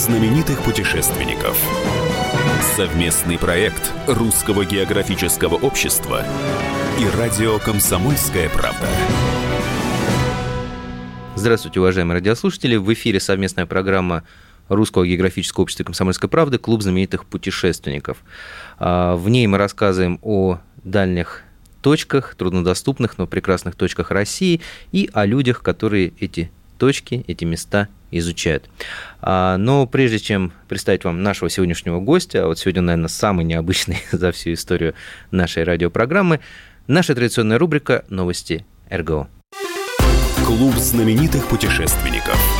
знаменитых путешественников. Совместный проект Русского географического общества и радио «Комсомольская правда». Здравствуйте, уважаемые радиослушатели. В эфире совместная программа Русского географического общества «Комсомольской правды» «Клуб знаменитых путешественников». А, в ней мы рассказываем о дальних точках, труднодоступных, но прекрасных точках России и о людях, которые эти точки, эти места изучают. А, но прежде чем представить вам нашего сегодняшнего гостя, а вот сегодня, наверное, самый необычный за всю историю нашей радиопрограммы, наша традиционная рубрика «Новости РГО». Клуб знаменитых путешественников.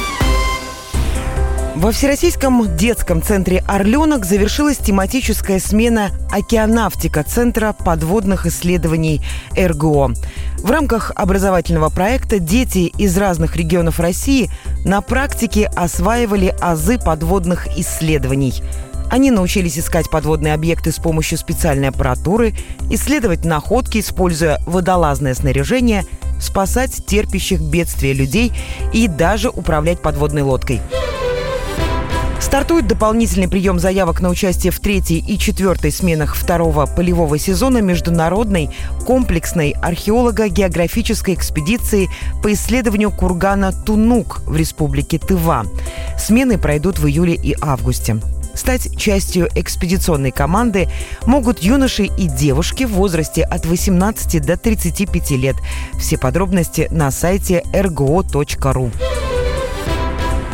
Во Всероссийском детском центре «Орленок» завершилась тематическая смена «Океанавтика» Центра подводных исследований РГО. В рамках образовательного проекта дети из разных регионов России на практике осваивали азы подводных исследований. Они научились искать подводные объекты с помощью специальной аппаратуры, исследовать находки, используя водолазное снаряжение, спасать терпящих бедствия людей и даже управлять подводной лодкой. Стартует дополнительный прием заявок на участие в третьей и четвертой сменах второго полевого сезона международной комплексной археолого-географической экспедиции по исследованию кургана Тунук в республике Тыва. Смены пройдут в июле и августе. Стать частью экспедиционной команды могут юноши и девушки в возрасте от 18 до 35 лет. Все подробности на сайте rgo.ru.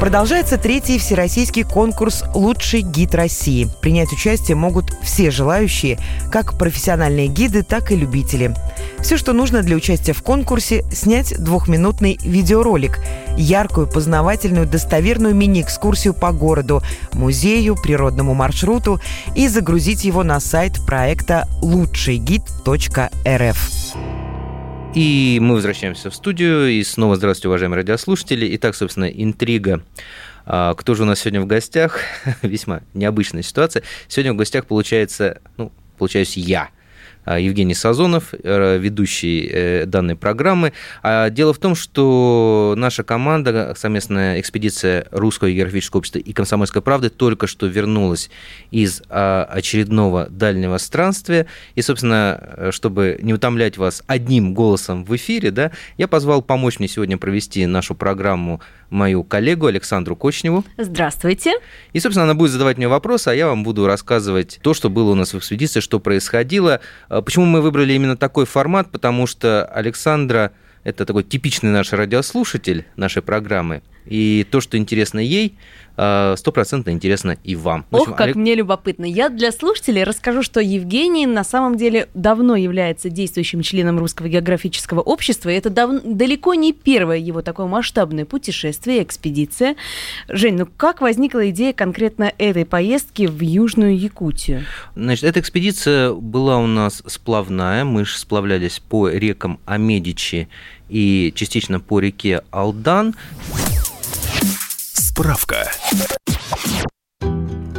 Продолжается третий всероссийский конкурс «Лучший гид России». Принять участие могут все желающие, как профессиональные гиды, так и любители. Все, что нужно для участия в конкурсе – снять двухминутный видеоролик, яркую, познавательную, достоверную мини-экскурсию по городу, музею, природному маршруту и загрузить его на сайт проекта лучшийгид.рф. И мы возвращаемся в студию. И снова здравствуйте, уважаемые радиослушатели. Итак, собственно, интрига. А, кто же у нас сегодня в гостях? Весьма необычная ситуация. Сегодня в гостях получается, ну, получаюсь я. А, Евгений Сазонов, э, ведущий э, данной программы. А дело в том, что наша команда, совместная экспедиция Русского географического общества и Комсомольской правды только что вернулась из а, очередного дальнего странствия. И, собственно, чтобы не утомлять вас одним голосом в эфире, да, я позвал помочь мне сегодня провести нашу программу мою коллегу Александру Кочневу. Здравствуйте. И, собственно, она будет задавать мне вопросы, а я вам буду рассказывать то, что было у нас в экспедиции, что происходило. А почему мы выбрали именно такой формат? Потому что Александра – это такой типичный наш радиослушатель нашей программы. И то, что интересно ей, Э, стопроцентно интересно и вам. Ох, как Олег... мне любопытно. Я для слушателей расскажу, что Евгений на самом деле давно является действующим членом Русского географического общества, и это дав... далеко не первое его такое масштабное путешествие, экспедиция. Жень, ну как возникла идея конкретно этой поездки в Южную Якутию? Значит, эта экспедиция была у нас сплавная, мы же сплавлялись по рекам Амедичи и частично по реке Алдан. Справка.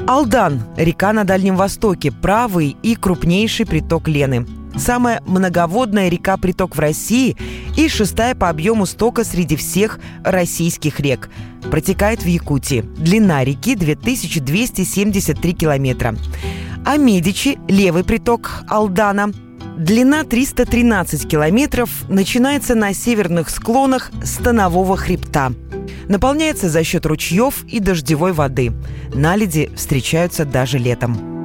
Алдан – река на Дальнем Востоке, правый и крупнейший приток Лены. Самая многоводная река-приток в России и шестая по объему стока среди всех российских рек. Протекает в Якутии. Длина реки 2273 километра. А Медичи – левый приток Алдана – Длина 313 километров начинается на северных склонах Станового хребта. Наполняется за счет ручьев и дождевой воды. Наледи встречаются даже летом.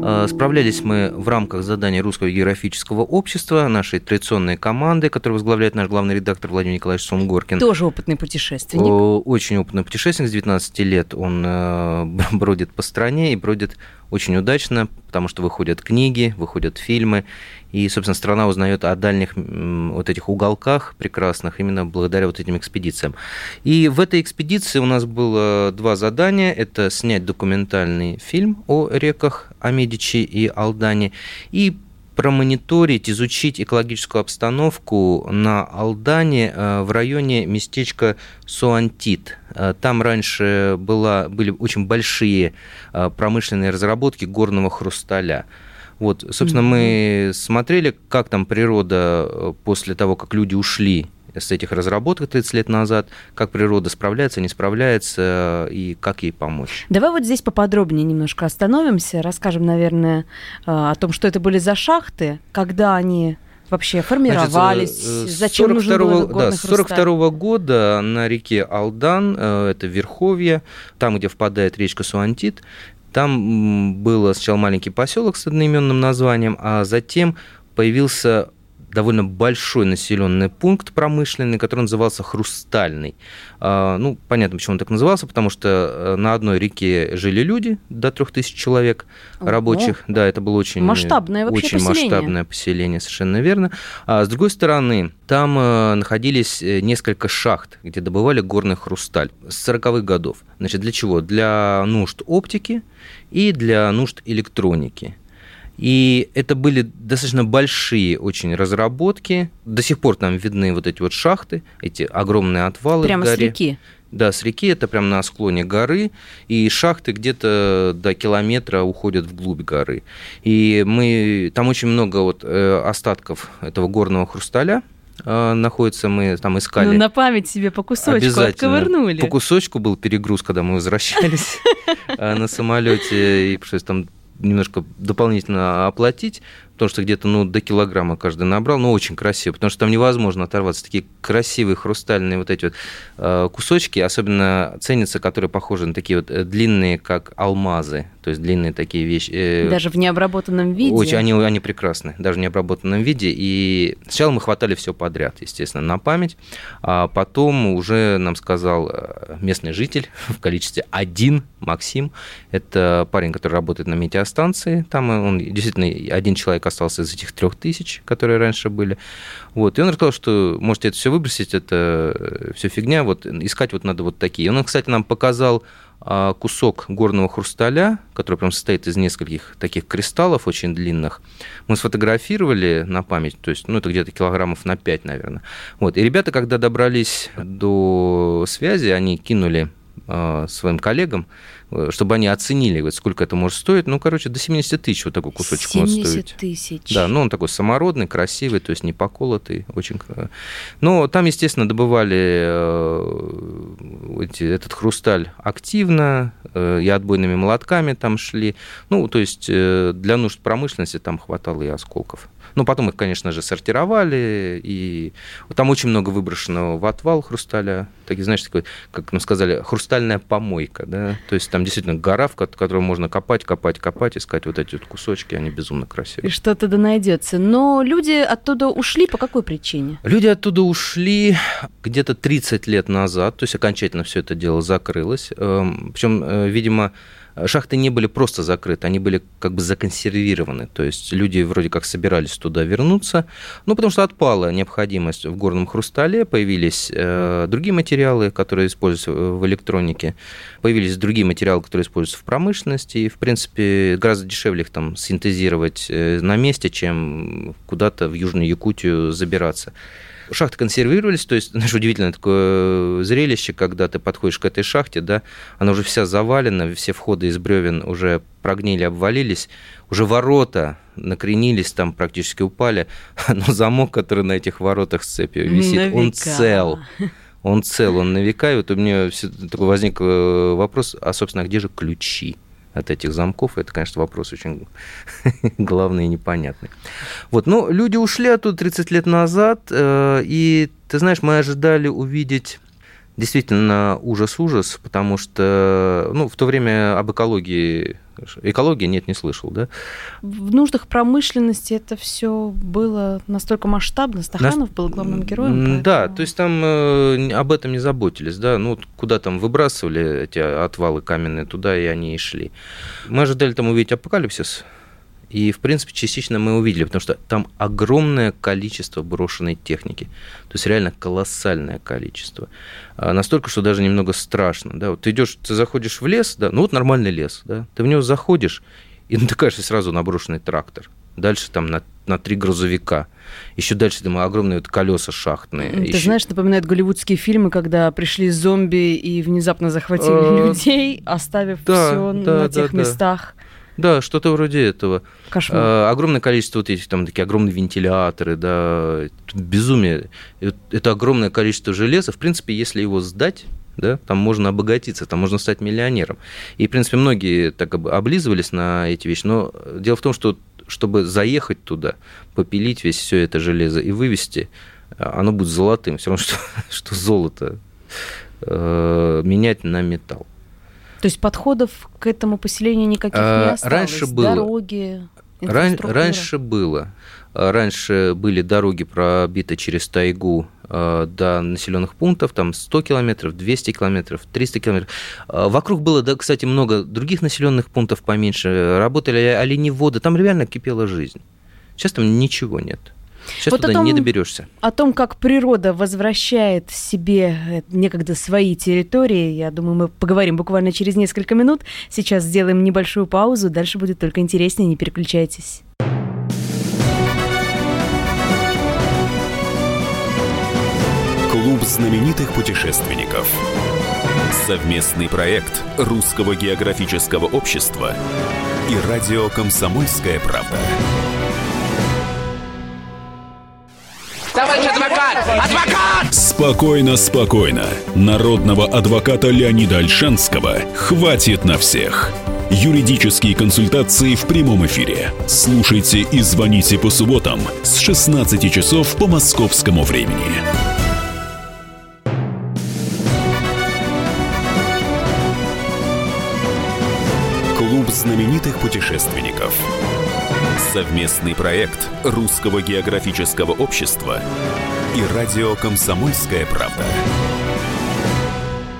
А, справлялись мы в рамках задания Русского географического общества, нашей традиционной команды, которую возглавляет наш главный редактор Владимир Николаевич Сумгоркин. Тоже опытный путешественник. Очень опытный путешественник, с 19 лет он э, бродит по стране и бродит очень удачно, потому что выходят книги, выходят фильмы, и, собственно, страна узнает о дальних вот этих уголках прекрасных именно благодаря вот этим экспедициям. И в этой экспедиции у нас было два задания. Это снять документальный фильм о реках Амедичи и Алдане и промониторить, изучить экологическую обстановку на Алдане э, в районе местечка Суантит. Э, там раньше была, были очень большие э, промышленные разработки горного хрусталя. Вот, собственно, mm-hmm. мы смотрели, как там природа после того, как люди ушли с этих разработок 30 лет назад, как природа справляется, не справляется и как ей помочь. Давай вот здесь поподробнее немножко остановимся, расскажем, наверное, о том, что это были за шахты, когда они вообще формировались? Значит, э, зачем нужно было да, С 42 года на реке Алдан, э, это Верховье, там, где впадает речка Суантит, там был сначала маленький поселок с одноименным названием, а затем появился довольно большой населенный пункт промышленный, который назывался Хрустальный. А, ну, понятно, почему он так назывался, потому что э, на одной реке жили люди, до 3000 человек рабочих. Да, это было очень масштабное вообще очень поселение. масштабное поселение, совершенно верно. А с другой стороны, там э, находились э, несколько шахт, где добывали горный хрусталь с 40-х годов. Значит, для чего? Для нужд оптики и для нужд электроники. И это были достаточно большие очень разработки. До сих пор там видны вот эти вот шахты, эти огромные отвалы Прямо в горе. с реки? Да, с реки, это прямо на склоне горы, и шахты где-то до километра уходят вглубь горы. И мы, там очень много вот э, остатков этого горного хрусталя, э, находится, мы там искали. Ну, на память себе по кусочку отковырнули. По кусочку был перегруз, когда мы возвращались э, на самолете, и пришлось там немножко дополнительно оплатить, потому что где-то ну, до килограмма каждый набрал, но очень красиво, потому что там невозможно оторваться. Такие красивые хрустальные вот эти вот э, кусочки, особенно ценятся, которые похожи на такие вот э, длинные, как алмазы, то есть длинные такие вещи. Э, даже в необработанном виде? Очень, они, они прекрасны, даже в необработанном виде. И сначала мы хватали все подряд, естественно, на память, а потом уже нам сказал местный житель в количестве один, Максим, это парень, который работает на метеостанции, там он действительно один человек остался из этих трех тысяч, которые раньше были. Вот. И он рассказал, что можете это все выбросить, это э, все фигня, вот искать вот надо вот такие. Он, кстати, нам показал кусок горного хрусталя, который прям состоит из нескольких таких кристаллов очень длинных. Мы сфотографировали на память, то есть, ну, это где-то килограммов на 5, наверное. Вот. И ребята, когда добрались до связи, они кинули а, своим коллегам, Э, чтобы они оценили, вот, сколько это может стоить. Ну, короче, до 70 тысяч вот такой кусочек 70 может стоить. 70 тысяч. Да, ну он такой самородный, красивый, то есть не поколотый, очень... Но там, естественно, добывали э, эти, этот хрусталь активно, э, и отбойными молотками там шли. Ну, то есть для нужд промышленности там хватало и осколков. Ну, потом их, конечно же, сортировали, и там очень много выброшенного в отвал хрусталя. Так, знаешь, такой, как нам сказали, хрустальная помойка, да, то есть там действительно гора, в которую можно копать, копать, копать, искать вот эти вот кусочки, они безумно красивые. И что-то да найдется. Но люди оттуда ушли по какой причине? Люди оттуда ушли где-то 30 лет назад, то есть окончательно все это дело закрылось. Эм, Причем, э, видимо, шахты не были просто закрыты, они были как бы законсервированы. То есть люди вроде как собирались туда вернуться, ну, потому что отпала необходимость в горном хрустале, появились э, другие материалы, которые используются в электронике, появились другие материалы, которые используются в промышленности, и, в принципе, гораздо дешевле их там синтезировать э, на месте, чем куда-то в Южную Якутию забираться. Шахты консервировались, то есть, знаешь, удивительное такое зрелище, когда ты подходишь к этой шахте, да, она уже вся завалена, все входы из бревен уже прогнили, обвалились, уже ворота накренились, там практически упали, но замок, который на этих воротах с цепью висит, на он цел. Он цел, он на века. И вот у меня такой возник э, вопрос, а, собственно, где же ключи? От этих замков. Это, конечно, вопрос очень главный и непонятный. Вот, но люди ушли оттуда 30 лет назад, э, и, ты знаешь, мы ожидали увидеть действительно ужас-ужас, потому что ну, в то время об экологии Экология нет, не слышал, да? В нуждах промышленности это все было настолько масштабно. Стаханов На... был главным героем. Поэтому... Да, то есть там э, об этом не заботились, да. Ну, куда там выбрасывали эти отвалы каменные, туда и они и шли. Мы ожидали там увидеть апокалипсис, и, в принципе, частично мы увидели, потому что там огромное количество брошенной техники. То есть реально колоссальное количество. А настолько, что даже немного страшно. Да? Вот ты идешь, ты заходишь в лес, да, ну вот нормальный лес, да, ты в него заходишь и натыкаешься сразу на брошенный трактор. Дальше там на, на три грузовика. Еще дальше там огромные вот колеса шахтные. Ты Еще... знаешь, напоминает голливудские фильмы, когда пришли зомби и внезапно захватили а... людей, оставив все на тех местах. Да, что-то вроде этого. Кошмар. А, огромное количество вот этих там такие огромные вентиляторы, да, тут безумие. Это огромное количество железа. В принципе, если его сдать, да, там можно обогатиться, там можно стать миллионером. И, в принципе, многие так облизывались на эти вещи, но дело в том, что чтобы заехать туда, попилить весь все это железо и вывести, оно будет золотым, все равно, что, что золото э, менять на металл. То есть подходов к этому поселению никаких а, не осталось? Раньше было. Дороги, Раньше было. Раньше были дороги пробиты через тайгу Э, до населенных пунктов, там 100 километров, 200 километров, 300 километров. Э, вокруг было, да, кстати, много других населенных пунктов поменьше, работали оленеводы, там реально кипела жизнь. Сейчас там ничего нет. Сейчас вот туда том, не доберешься. О том, как природа возвращает себе э, некогда свои территории, я думаю, мы поговорим буквально через несколько минут. Сейчас сделаем небольшую паузу, дальше будет только интереснее, не переключайтесь. Клуб знаменитых путешественников. Совместный проект Русского географического общества и радио «Комсомольская правда». Адвокат! Спокойно, спокойно. Народного адвоката Леонида Альшанского хватит на всех. Юридические консультации в прямом эфире. Слушайте и звоните по субботам с 16 часов по московскому времени. Клуб знаменитых путешественников. Совместный проект Русского географического общества и радио «Комсомольская правда».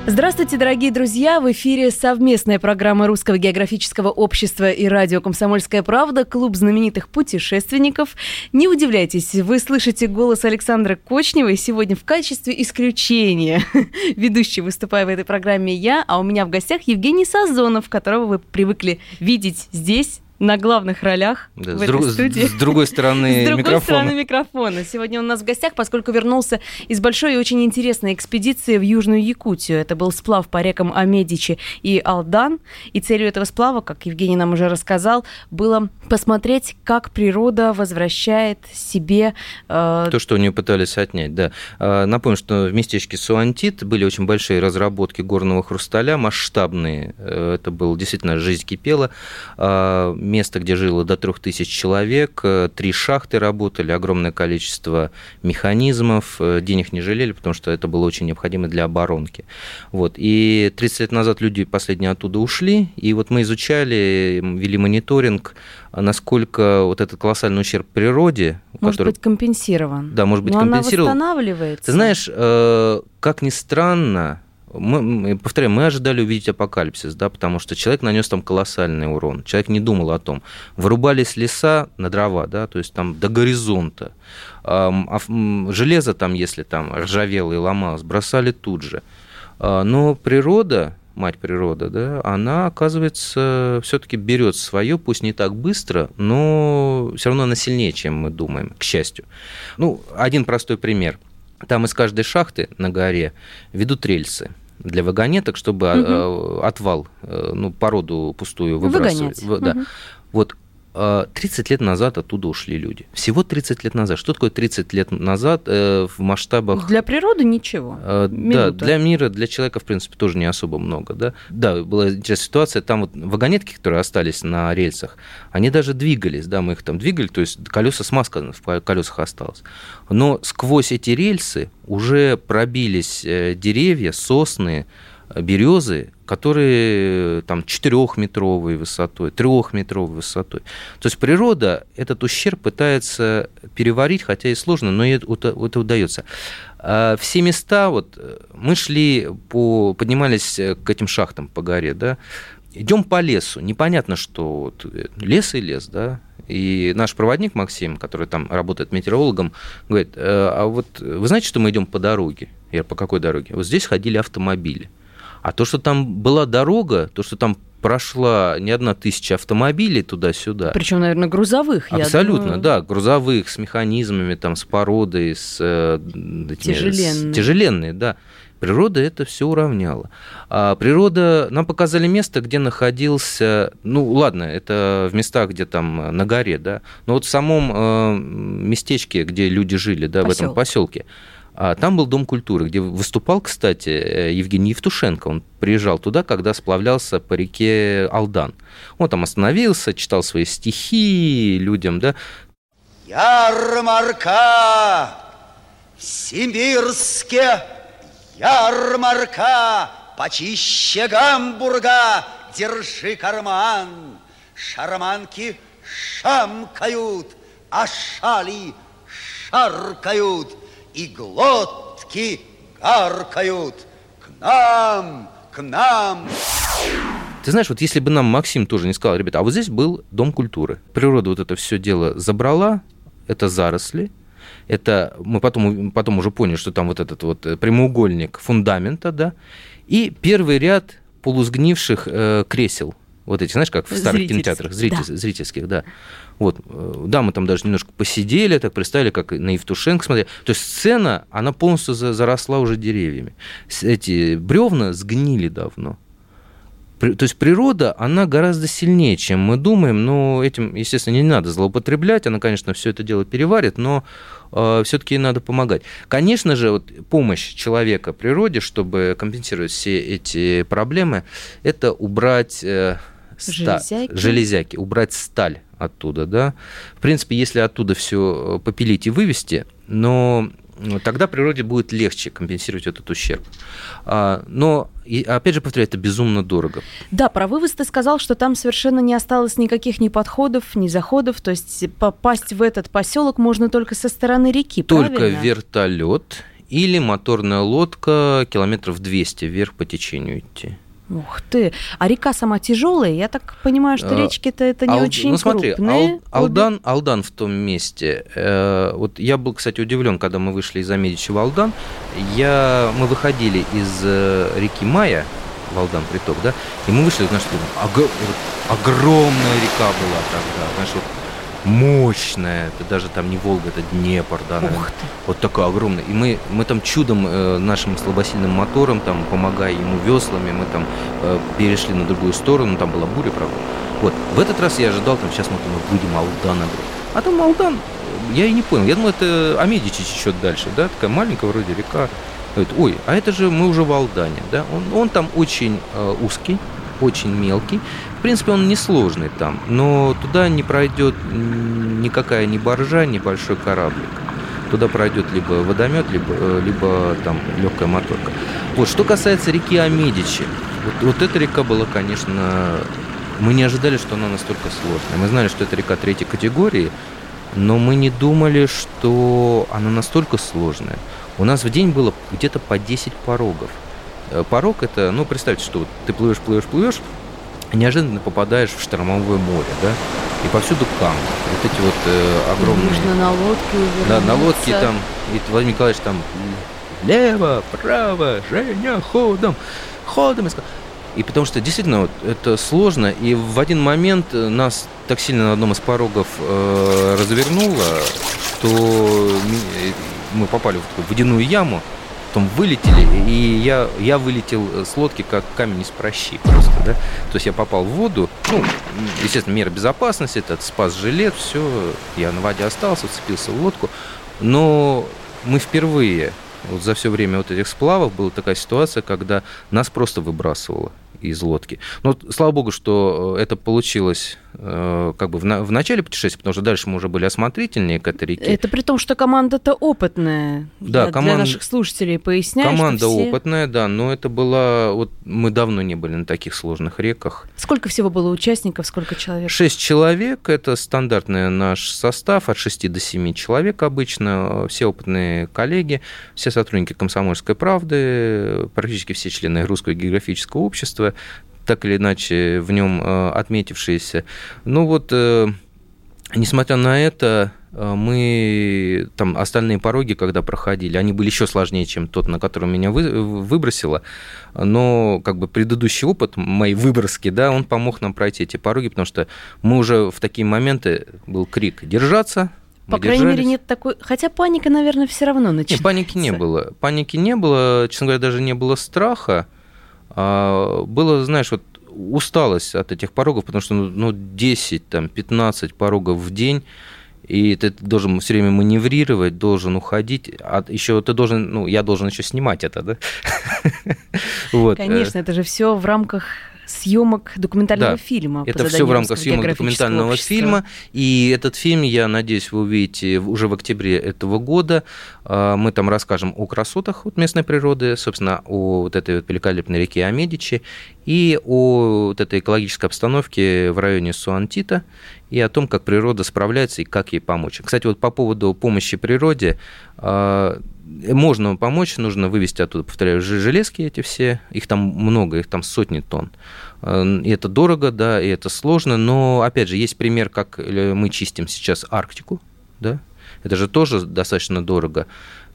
Здравствуйте, дорогие друзья! В эфире совместная программа Русского географического общества и радио «Комсомольская правда» Клуб знаменитых путешественников. Не удивляйтесь, вы слышите голос Александра Кочнева, и сегодня в качестве исключения ведущий выступаю в этой программе я, а у меня в гостях Евгений Сазонов, которого вы привыкли видеть здесь, на главных ролях да, в с этой студии. С другой стороны С другой микрофона. стороны микрофона. Сегодня он у нас в гостях, поскольку вернулся из большой и очень интересной экспедиции в Южную Якутию. Это был сплав по рекам Амедичи и Алдан. И целью этого сплава, как Евгений нам уже рассказал, было посмотреть, как природа возвращает себе... Э... То, что у нее пытались отнять, да. А, напомню, что в местечке Суантит были очень большие разработки горного хрусталя, масштабные. Э, это было действительно жизнь кипела а, место, где жило до 3000 человек, э, три шахты работали, огромное количество механизмов, э, денег не жалели, потому что это было очень необходимо для оборонки. Вот. И 30 лет назад люди последние оттуда ушли, и вот мы изучали, вели мониторинг, насколько вот этот колоссальный ущерб природе... Может который... быть, компенсирован. Да, может быть, Но компенсирован. она восстанавливается. Ты знаешь, э, как ни странно, мы, повторяю, мы ожидали увидеть апокалипсис, да, потому что человек нанес там колоссальный урон. Человек не думал о том. Вырубались леса на дрова, да, то есть там до горизонта. А железо там, если там ржавело и ломалось, бросали тут же. А, но природа, мать природа, да, она, оказывается, все-таки берет свое, пусть не так быстро, но все равно она сильнее, чем мы думаем, к счастью. Ну, один простой пример – там из каждой шахты на горе ведут рельсы для вагонеток, чтобы угу. отвал, э, ну, породу пустую выбрасывать. Выгонять. Да. Угу. Вот 30 лет назад оттуда ушли люди. Всего 30 лет назад. Что такое 30 лет назад э, в масштабах... Для природы ничего. Э, да, для мира, для человека, в принципе, тоже не особо много. Да, да была интересная ситуация. Там вот вагонетки, которые остались на рельсах, они даже двигались. Да, мы их там двигали, то есть колеса смазка в колесах осталось. Но сквозь эти рельсы уже пробились э, деревья, сосны, березы, которые там четырехметровой высотой, трехметровой высотой. То есть природа этот ущерб пытается переварить, хотя и сложно, но это, это удается. А все места, вот мы шли по, поднимались к этим шахтам по горе, да, идем по лесу, непонятно, что вот, лес и лес, да, и наш проводник Максим, который там работает метеорологом, говорит, «Э, а вот вы знаете, что мы идем по дороге? Я по какой дороге? Вот здесь ходили автомобили. А то, что там была дорога, то, что там прошла не одна тысяча автомобилей туда-сюда. Причем, наверное, грузовых. Абсолютно, думаю. да, грузовых, с механизмами, там, с породой, с, э, этими, Тяжеленные. С, тяжеленные, да. Природа это все уравняла. А природа... Нам показали место, где находился... Ну, ладно, это в местах, где там на горе, да. Но вот в самом э, местечке, где люди жили, да, в этом Посёлок. поселке, а там был Дом культуры, где выступал, кстати, э, Евгений Евтушенко. Он приезжал туда, когда сплавлялся по реке Алдан. Он там остановился, читал свои стихи людям, да. Ярмарка в Симбирске, ярмарка почище Гамбурга, держи карман. Шарманки шамкают, а шали шаркают, и глотки гаркают. К нам, к нам. Ты знаешь, вот если бы нам Максим тоже не сказал, ребята, а вот здесь был Дом культуры. Природа вот это все дело забрала, это заросли, это мы потом, потом уже поняли, что там вот этот вот э, прямоугольник фундамента, да, и первый ряд полусгнивших э, кресел. Вот эти, знаешь, как в старых кинотеатрах, зритель- зрительских, да. Вот, э, да, мы там даже немножко посидели, так представили, как на Евтушенко смотрели. То есть сцена, она полностью за- заросла уже деревьями. Эти бревна сгнили давно. То есть природа, она гораздо сильнее, чем мы думаем, но этим, естественно, не надо злоупотреблять, она, конечно, все это дело переварит, но все-таки ей надо помогать. Конечно же, вот помощь человека природе, чтобы компенсировать все эти проблемы, это убрать э, ста- Железяки. железяки, убрать сталь оттуда, да. В принципе, если оттуда все попилить и вывести, но тогда природе будет легче компенсировать этот ущерб. А, Но, и, опять же, повторяю, это безумно дорого. Да, про вывоз ты сказал, что там совершенно не осталось никаких ни подходов, ни заходов. То есть попасть в этот поселок можно только со стороны реки, Только правильно? вертолет или моторная лодка километров 200 вверх по течению идти. Ух ты. А река сама тяжелая? Я так понимаю, что А, речки-то это не Ал- очень ну, смотри, крупные. Ал- Алдан, Алдан в том месте. э, вот я был, кстати, удивлен, когда мы вышли из Амедичи в Алдан. Я, мы выходили из э, реки Мая, Алдан приток, да, и мы вышли, знаешь, вот огромная река была тогда, знаешь, вот мощная, это даже там не Волга, это Днепр, да, наверное. Ух ты. Вот такой огромный. И мы, мы там чудом э, нашим слабосильным мотором, там, помогая ему веслами, мы там э, перешли на другую сторону, там была буря, правда. Вот, в этот раз я ожидал, там, сейчас мы там выйдем Алдана. А там Алдан, я и не понял. Я думал, это Амедичи чуть дальше, да, такая маленькая вроде река. Говорит, ой, а это же мы уже в Алдане, да. Он, он там очень э, узкий, очень мелкий. В принципе, он несложный там, но туда не пройдет никакая ни баржа, ни большой кораблик. Туда пройдет либо водомет, либо, э, либо там легкая моторка. Вот, что касается реки Амедичи, вот, вот эта река была, конечно, мы не ожидали, что она настолько сложная. Мы знали, что это река третьей категории, но мы не думали, что она настолько сложная. У нас в день было где-то по 10 порогов. Э, Порог это, ну, представьте, что ты плывешь, плывешь, плывешь, и неожиданно попадаешь в штормовое море, да, и повсюду камни. Вот эти вот э, огромные... Нужно на лодке Да, на лодке там, и Владимир Николаевич там лево, право, Женя, ходом, ходом. И потому что действительно вот, это сложно, и в один момент э, нас так сильно на одном из порогов э, развернуло, что ми- мы попали в такую водяную яму, потом вылетели, и я, я вылетел с лодки как камень из прощи просто, да. То есть я попал в воду, ну, естественно, мера безопасности, этот спас жилет, все, я на воде остался, вцепился в лодку, но мы впервые вот за все время вот этих сплавов была такая ситуация, когда нас просто выбрасывало из лодки. Но вот, слава богу, что э, это получилось как бы в, на- в начале путешествия, потому что дальше мы уже были осмотрительнее к этой реке. Это при том, что команда-то опытная. Да, Я команда- Для наших слушателей поясняю, Команда все- опытная, да, но это была... Вот мы давно не были на таких сложных реках. Сколько всего было участников, сколько человек? Шесть человек, это стандартный наш состав, от 6 до 7 человек обычно, все опытные коллеги, все сотрудники «Комсомольской правды», практически все члены Русского географического общества, так или иначе в нем э, отметившиеся. Ну вот, э, несмотря на это, Э, мы там остальные пороги, когда проходили, они были еще сложнее, чем тот, на котором меня вы, выбросило. Но как бы предыдущий опыт моей выброски, да, он помог нам пройти эти пороги, потому что мы уже в такие моменты был крик «держаться», по мы крайней держались. мере, нет такой... Хотя паника, наверное, все равно начинается. Нет, паники не было. Паники не было, честно говоря, даже не было страха. А было, знаешь, вот усталость от этих порогов, потому что ну, 10, там, 15 порогов в день и ты должен все время маневрировать, должен уходить, а еще ты должен, ну, я должен еще снимать это, да? вот. Конечно, это же все в рамках съемок документального да, фильма. Это все в рамках съемок документального общества. фильма. И этот фильм, я надеюсь, вы увидите уже в октябре этого года. А, мы там расскажем о красотах вот местной природы, собственно, о вот этой вот великолепной реке Амедичи и о вот этой экологической обстановке в районе Суантита и о том, как природа справляется и как ей помочь. Кстати, вот по поводу помощи природе, а, можно помочь, нужно вывести оттуда, повторяю, железки эти все, их там много, их там сотни тонн. И это дорого, да, и это сложно, но, опять же, есть пример, как мы чистим сейчас Арктику, да, это же тоже достаточно дорого.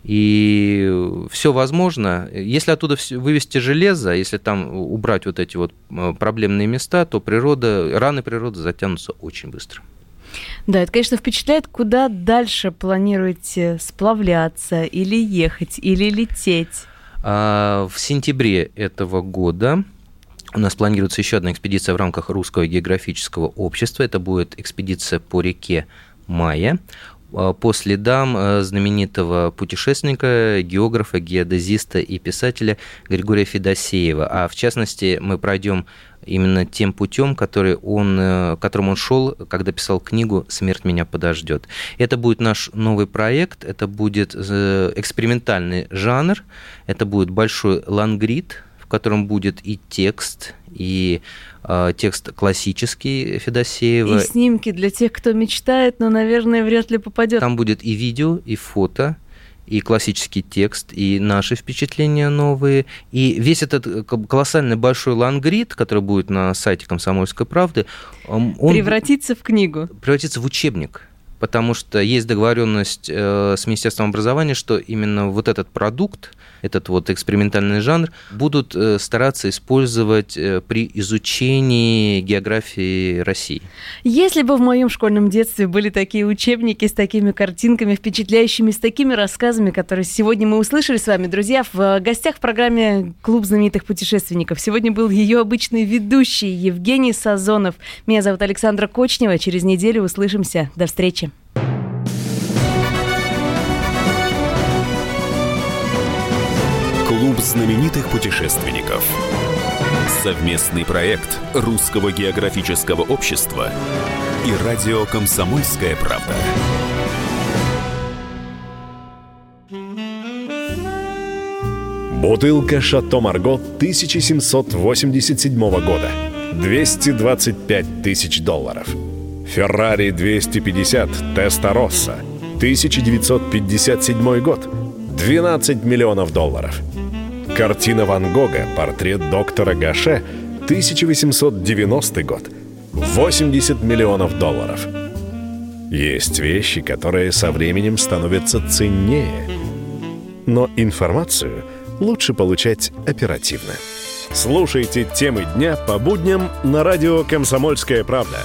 И все возможно. Если оттуда вывести железо, если там убрать вот эти вот э, проблемные места, то природа, раны природы затянутся очень быстро. Да, это, конечно, впечатляет, куда дальше планируете сплавляться или ехать, или лететь. А, в сентябре этого года у нас планируется еще одна экспедиция в рамках Русского географического общества. Это будет экспедиция по реке Майя. А, по следам э, знаменитого путешественника, географа, геодезиста и писателя Григория Федосеева. А в частности, мы пройдем именно тем путем, который он, э, которым он шел, когда писал книгу «Смерть меня подождет». Это будет наш новый проект, это будет э, экспериментальный жанр, это будет большой лангрид, в котором будет и текст, и э, текст классический Федосеева. И снимки для тех, кто мечтает, но, наверное, вряд ли попадет. Там будет и видео, и фото, и классический текст, и наши впечатления новые, и весь этот э, колоссальный большой лангрид, который будет на сайте «Комсомольской правды», он превратится в книгу. Превратится в учебник потому что есть договоренность э, с Министерством образования, что именно вот этот продукт, этот вот экспериментальный жанр будут э, стараться использовать э, при изучении географии России. Если бы в моем школьном детстве были такие учебники с такими картинками, впечатляющими, с такими рассказами, которые сегодня мы услышали с вами, друзья, в гостях в программе «Клуб знаменитых путешественников». Сегодня был ее обычный ведущий Евгений Сазонов. Меня зовут Александра Кочнева. Через неделю услышимся. До встречи. Клуб знаменитых путешественников. Совместный проект Русского географического общества и радио «Комсомольская правда». Бутылка «Шато Марго» 1787 года. 225 тысяч долларов. «Феррари 250 Теста Росса» 1957 год. 12 миллионов долларов – Картина Ван Гога «Портрет доктора Гаше» 1890 год. 80 миллионов долларов. Есть вещи, которые со временем становятся ценнее. Но информацию лучше получать оперативно. Слушайте темы дня по будням на радио «Комсомольская правда».